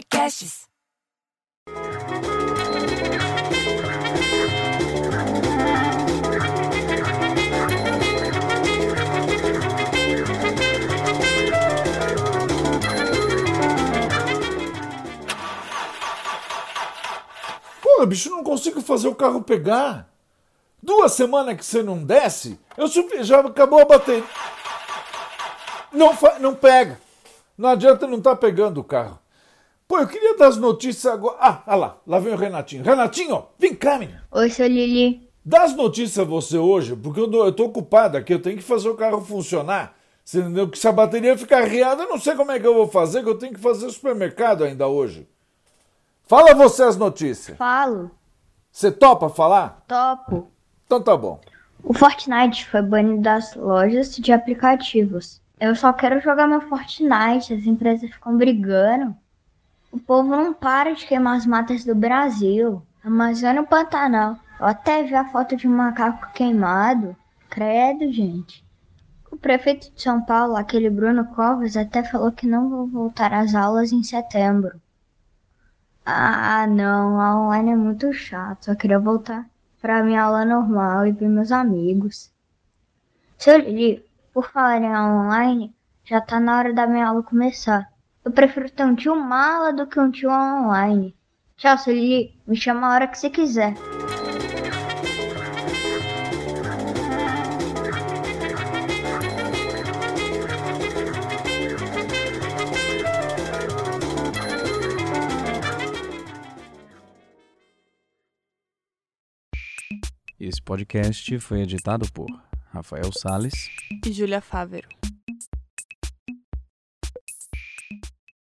Podcasts. Pô, bicho, não consigo fazer o carro pegar. Duas semanas que você não desce, eu subi- já acabou a bateria. Não, não pega. Não adianta não estar pegando o carro. Pô, eu queria dar as notícias agora. Ah, olha lá, lá vem o Renatinho. Renatinho, vem cá, menina. Oi, seu Lili. Dá as notícias você hoje, porque eu, tô- eu tô ocupado aqui, eu tenho que fazer o carro funcionar. Você entendeu? Que se a bateria ficar riada, eu não sei como é que eu vou fazer, que eu tenho que fazer o supermercado ainda hoje. Fala você as notícias. Falo. Você topa falar? Topo. Então tá bom. O Fortnite foi banido das lojas de aplicativos. Eu só quero jogar meu Fortnite, as empresas ficam brigando. O povo não para de queimar as matas do Brasil. Amazônia e Pantanal. Eu até vi a foto de um macaco queimado. Credo, gente. O prefeito de São Paulo, aquele Bruno Covas, até falou que não vou voltar às aulas em setembro. Ah, não, a online é muito chato. Só queria voltar pra minha aula normal e ver meus amigos. Seu Lili, por falar em aula online, já tá na hora da minha aula começar. Eu prefiro ter um tio mala do que um tio online. Tchau, seu Lili. Me chama a hora que você quiser. Esse podcast foi editado por Rafael Sales e Júlia Fávero.